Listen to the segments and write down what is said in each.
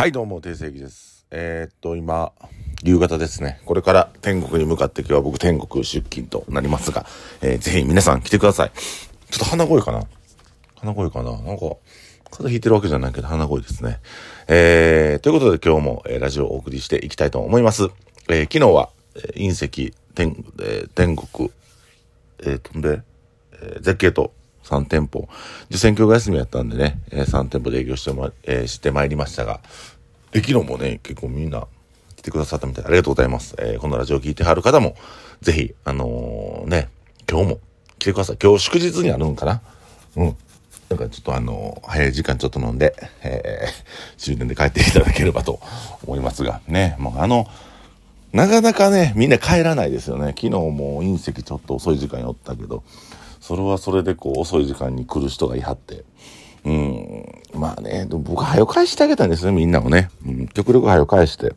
はい、どうも、定世紀です。えーっと、今、夕方ですね。これから天国に向かって今日は僕天国出勤となりますが、えーぜひ皆さん来てください。ちょっと鼻声かな？鼻声かな？なんか、風邪ひいてるわけじゃないけど鼻声ですね。えー、ということで今日も、えラジオをお送りしていきたいと思います。えー昨日は、え隕石、天、え天国、えー、とんで、え絶景と3店舗。受選挙が休みやったんでね、えー3店舗で営業してま、えーしてまいりましたが、で昨日もね、結構みんな来てくださったみたいでありがとうございます。えーこのラジオ聞いてはる方も、ぜひ、あのーね、今日も来てください。今日祝日にあるんかな？うん。だかちょっとあのー早い時間ちょっと飲んで、えー終電で帰っていただければと思いますが、ね、もうあの、なかなかね、みんな帰らないですよね。昨日も隕石ちょっと遅い時間におったけど、それはそれでこう遅い時間に来る人がいはって。うん、まあね、でも僕早く返してあげたんですね、みんなをね。うん、極力早く返して。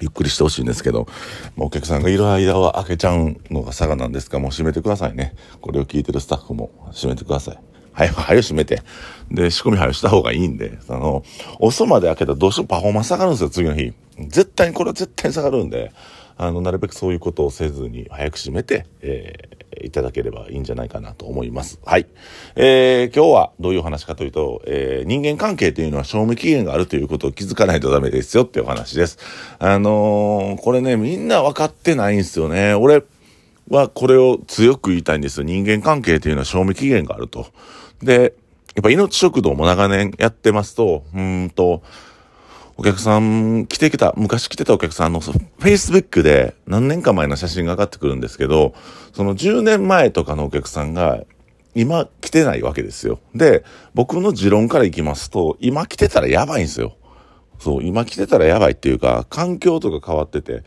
ゆっくりしてほしいんですけど、まあお客さんがいる間は開けちゃうのが佐賀なんですが、もう閉めてくださいね。これを聞いてるスタッフも閉めてください。はい、はい、閉めて。で、仕込み早くした方がいいんで、あの、遅まで開けたらどうしてもパフォーマンス下がるんですよ、次の日。絶対に、これは絶対に下がるんで、あの、なるべくそういうことをせずに早く閉めて、えーいただければいいんじゃないかなと思います。はい。えー今日はどういうお話かというと、えー人間関係というのは賞味期限があるということを気づかないとダメですよっていうお話です。あのーこれね、みんな分かってないんですよね。俺はこれを強く言いたいんですよ。人間関係というのは賞味期限があると。で、やっぱ命食堂も長年やってますと、うーんと、お客さん、来てきた、昔来てたお客さんの、そう Facebook で何年か前の写真が上がってくるんですけど、その10年前とかのお客さんが、今来てないわけですよ。で、僕の持論からいきますと、今来てたらやばいんですよ。そう、今来てたらやばいっていうか、環境とか変わってて、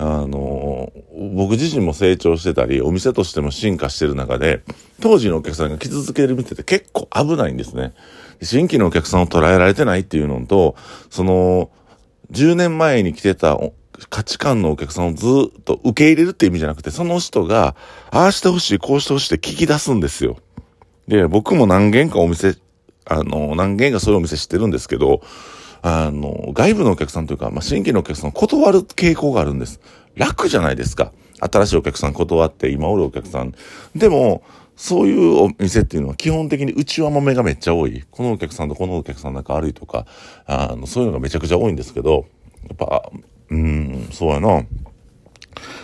あの僕自身も成長してたり、お店としても進化してる中で、当時のお客さんが来続ける店って結構危ないんですね。新規のお客さんを捉えられてないっていうのと、その、10年前に来てた価値観のお客さんをずっと受け入れるって意味じゃなくて、その人が、ああしてほしい、こうしてほしいって聞き出すんですよ。で、僕も何軒かお店、あの、何軒かそういうお店知ってるんですけど、あの、外部のお客さんというか、まあ、新規のお客さん断る傾向があるんです。楽じゃないですか。新しいお客さん断って、今おるお客さん。でも、そういうお店っていうのは基本的に内輪もめがめっちゃ多い。このお客さんとこのお客さん仲悪いとか、あの、そういうのがめちゃくちゃ多いんですけど、やっぱ、うん、そうやな。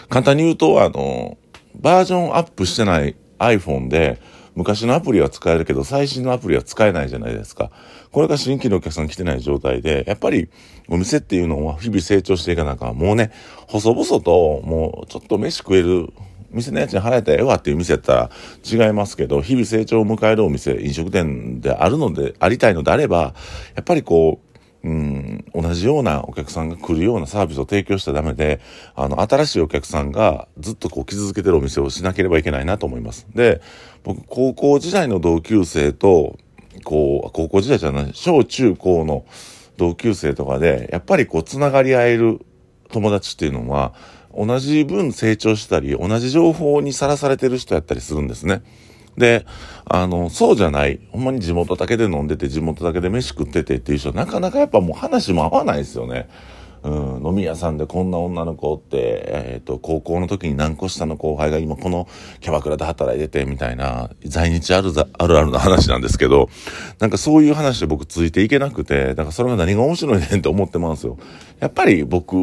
簡単に言うと、あの、バージョンアップしてない iPhone で、昔のアプリは使えるけど、最新のアプリは使えないじゃないですか。これが新規のお客さん来てない状態で、やっぱりお店っていうのは日々成長していかなあかん。もうね、細々と、もうちょっと飯食える、店の家賃払えたらええわっていう店やったら違いますけど、日々成長を迎えるお店、飲食店であるので、ありたいのであれば、やっぱりこう、うん、同じようなお客さんが来るようなサービスを提供したらダメで、あの、新しいお客さんがずっとこう来続けてるお店をしなければいけないなと思います。で、僕、高校時代の同級生と、こう、高校時代じゃない、小中高の同級生とかで、やっぱりこう、つながり合える友達っていうのは、同じ分成長したり、同じ情報にさらされてる人やったりするんですね。で、あの、そうじゃない、ほんまに地元だけで飲んでて、地元だけで飯食っててっていう人、なかなかやっぱもう話も合わないですよね。うん、飲み屋さんでこんな女の子って、えっ、と、高校の時に何個下の後輩が今このキャバクラで働いててみたいな、在日あるざあるあるの話なんですけど、なんかそういう話で僕ついていけなくて、だかそれが何が面白いねんって思ってますよ。やっぱり僕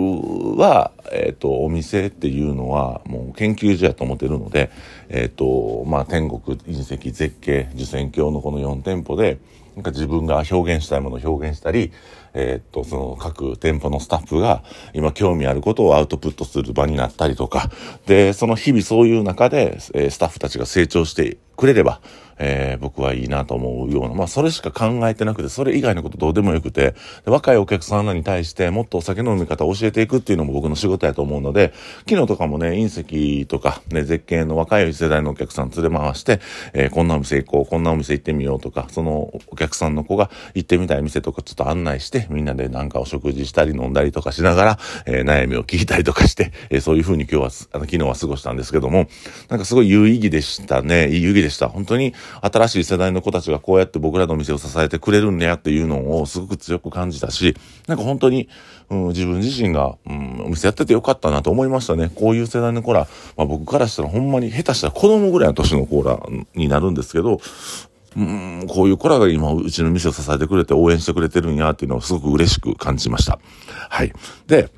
は、えっ、と、お店っていうのはもう研究所やと思ってるので、えっ、と、まあ、天国、隕石、絶景、受選鏡のこの4店舗で、なんか自分が表現したいものを表現したり、えーっと、その各店舗のスタッフが今興味あることをアウトプットする場になったりとか、で、その日々そういう中で、えースタッフたちが成長してくれれば、えー僕はいいなと思うような、まあそれしか考えてなくて、それ以外のことどうでもよくて、若いお客さんらに対してもっとお酒の飲み方を教えていくっていうのも僕の仕事やと思うので、昨日とかもね、隕石とか、ね、絶景の若い世代のお客さん連れ回して、えーこんなお店行こう、こんなお店行ってみようとか、そのお客さんの子が行ってみたい店とかちょっと案内して、みんなでなんかお食事したり飲んだりとかしながら、えー悩みを聞いたりとかして、えーそういう風に今日は、あの、昨日は過ごしたんですけども、なんかすごい有意義でしたね。有意義でした。本当に新しい世代の子たちがこうやって僕らの店を支えてくれるんだやっていうのをすごく強く感じたし、なんか本当に、うん、自分自身が、うん、お店やっててよかったなと思いましたね。こういう世代の子ら、まあ僕からしたらほんまに下手したら子供ぐらいの年の子らになるんですけど、うん、こういう子らが今、うちの店を支えてくれて応援してくれてるんやっていうのをすごく嬉しく感じました。はい。で、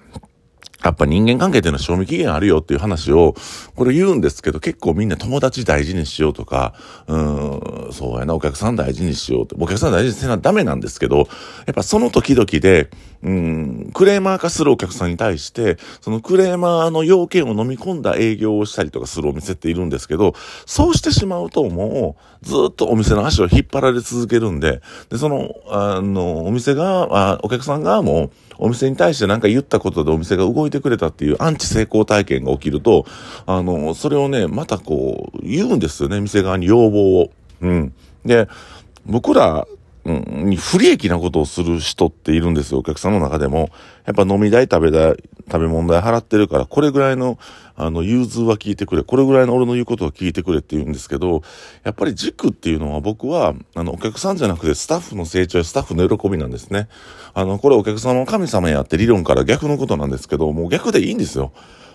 やっぱ人間関係っていうのは賞味期限あるよっていう話を、これ言うんですけど、結構みんな友達大事にしようとか、うん、そうやな、お客さん大事にしようって。お客さん大事にせなダメなんですけど、やっぱその時々で、うん、クレーマー化するお客さんに対して、そのクレーマーの要件を飲み込んだ営業をしたりとかするお店っているんですけど、そうしてしまうともう、ずっとお店の足を引っ張られ続けるんで、で、その、あの、お店が、お客さん側も、お店に対して何か言ったことでお店が動いてくれたっていうアンチ成功体験が起きると、あの、それをね、またこう、言うんですよね、店側に要望を。うん。で、僕らに不利益なことをする人っているんですよ、お客さんの中でも。やっぱ飲み代、食べ代、食べ物代払ってるから、これぐらいの、あの、融通は聞いてくれ、これぐらいの俺の言うことは聞いてくれって言うんですけど、やっぱり軸っていうのは僕は、あの、お客さんじゃなくてスタッフの成長やスタッフの喜びなんですね。あの、これお客様の神様やって理論から逆のことなんですけど、もう逆でいいんですよ。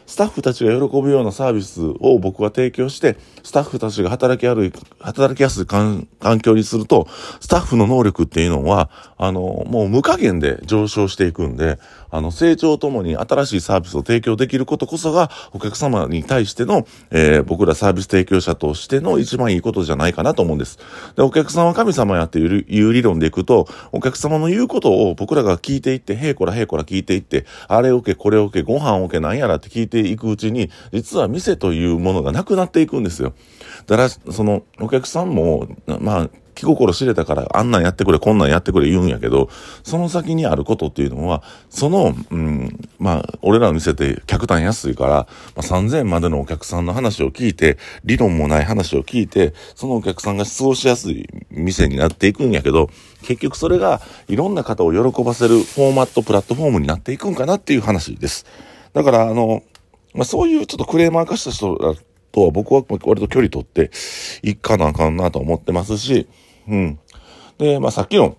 スタッフたちが喜ぶようなサービスを僕は提供して、スタッフたちが働きやるい、働きやすい環境にすると、スタッフの能力っていうのは、あの、もう無加減で上昇していくんで、あの、成長ともに新しいサービスを提供できることこそが、お客様に対しての、えー、僕らサービス提供者としての一番いいことじゃないかなと思うんです。で、お客さんは神様やっていういう理論でいくと、お客様の言うことを僕らが聞いていって、へいこらへいこら聞いていって、あれおけ、これおけ、ご飯おけ、なんやらって聞いていくうちに、実は店というものがなくなっていくんですよ。だから、その、お客さんも、まあ、気心知れたからあんなんやってくれ、こんなんやってくれ言うんやけど、その先にあることっていうのは、その、うん、まあ、俺らの店って客単安いから、まあ、3000円までのお客さんの話を聞いて、理論もない話を聞いて、そのお客さんが過ごしやすい店になっていくんやけど、結局それがいろんな方を喜ばせるフォーマット、プラットフォームになっていくんかなっていう話です。だから、あの、まあ、そういうちょっとクレーマー化した人とは僕は割と距離取っていかなあかんなと思ってますし、うん。で、まあさっきの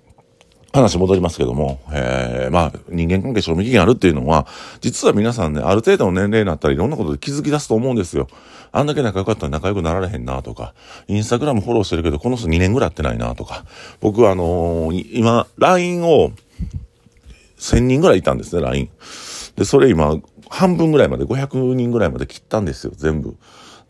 話戻りますけども、えー、まあ人間関係賞味期限あるっていうのは、実は皆さんね、ある程度の年齢になったらいろんなことで気づき出すと思うんですよ。あんだけ仲良かったら仲良くなられへんなとか、インスタグラムフォローしてるけど、この人2年ぐらいやってないなとか、僕はあのー、今、LINE を1000人ぐらいいたんですね、LINE。で、それ今、半分ぐらいまで、500人ぐらいまで切ったんですよ、全部。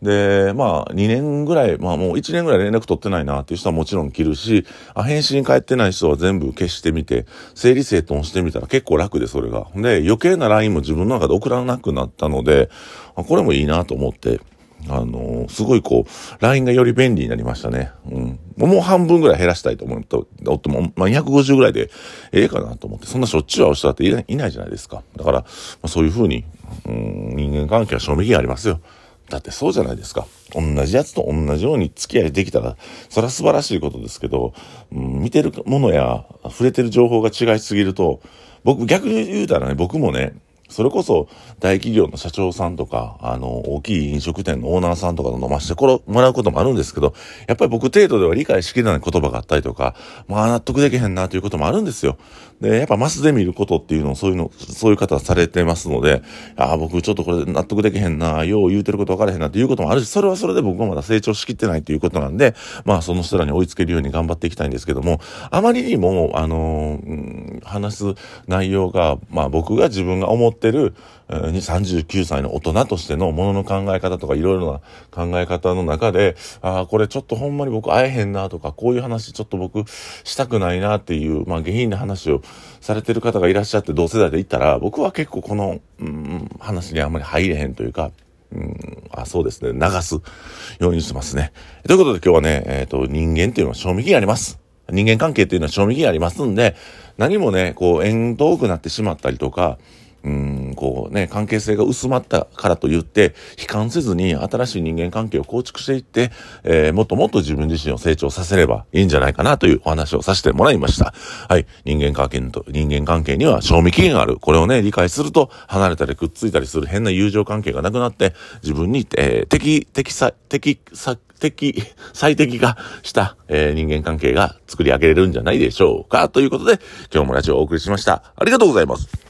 で、まあ、2年ぐらい、まあもう1年ぐらい連絡取ってないなっていう人はもちろん切るし、あ、返信返ってない人は全部消してみて、整理整頓してみたら結構楽で、それが。で、余計な LINE も自分の中で送らなくなったので、これもいいなと思って、あのー、すごいこう、LINE がより便利になりましたね。うん。もう半分ぐらい減らしたいと思うと、おっても、まあ、250ぐらいでええかなと思って、そんなしょっちゅう会う人だっていないじゃないですか。だから、まあ、そういうふうに、うん、人間関係は賞味期限ありますよ。だってそうじゃないですか。同じやつと同じように付き合いできたら、それは素晴らしいことですけど、うん、見てるものや触れてる情報が違いすぎると、僕逆に言うたらね、僕もね、それこそ大企業の社長さんとか、あの、大きい飲食店のオーナーさんとかと飲ましてこもらうこともあるんですけど、やっぱり僕程度では理解しきれない言葉があったりとか、まあ納得できへんなということもあるんですよ。で、やっぱマスで見ることっていうのをそういうの、そういう方されてますので、ああ、僕ちょっとこれ納得できへんな、よう言うてること分からへんなっていうこともあるし、それはそれで僕はまだ成長しきってないということなんで、まあその人らに追いつけるように頑張っていきたいんですけども、あまりにも、あのー、話す内容が、まあ僕が自分が思っててる、39歳の大人としてのものの考え方とかいろいろな考え方の中で、ああ、これちょっとほんまに僕会えへんなとか、こういう話ちょっと僕したくないなっていう、まあ下品な話をされてる方がいらっしゃって同世代で言ったら、僕は結構この、うん、話にあんまり入れへんというか、うん、あ、そうですね。流すようにしてますね。ということで今日はね、えっ、ー、と、人間っていうのは賞味期限あります。人間関係っていうのは賞味期限ありますんで、何もね、こう、縁遠くなってしまったりとか、うん、こうね、関係性が薄まったからと言って、悲観せずに新しい人間関係を構築していって、えー、もっともっと自分自身を成長させればいいんじゃないかなというお話をさせてもらいました。はい。人間関係と、人間関係には賞味期限がある。これをね、理解すると、離れたりくっついたりする変な友情関係がなくなって、自分に、えー、適、適さ、適さ、適、最適化した、えー、人間関係が作り上げれるんじゃないでしょうか。ということで、今日もラジオをお送りしました。ありがとうございます。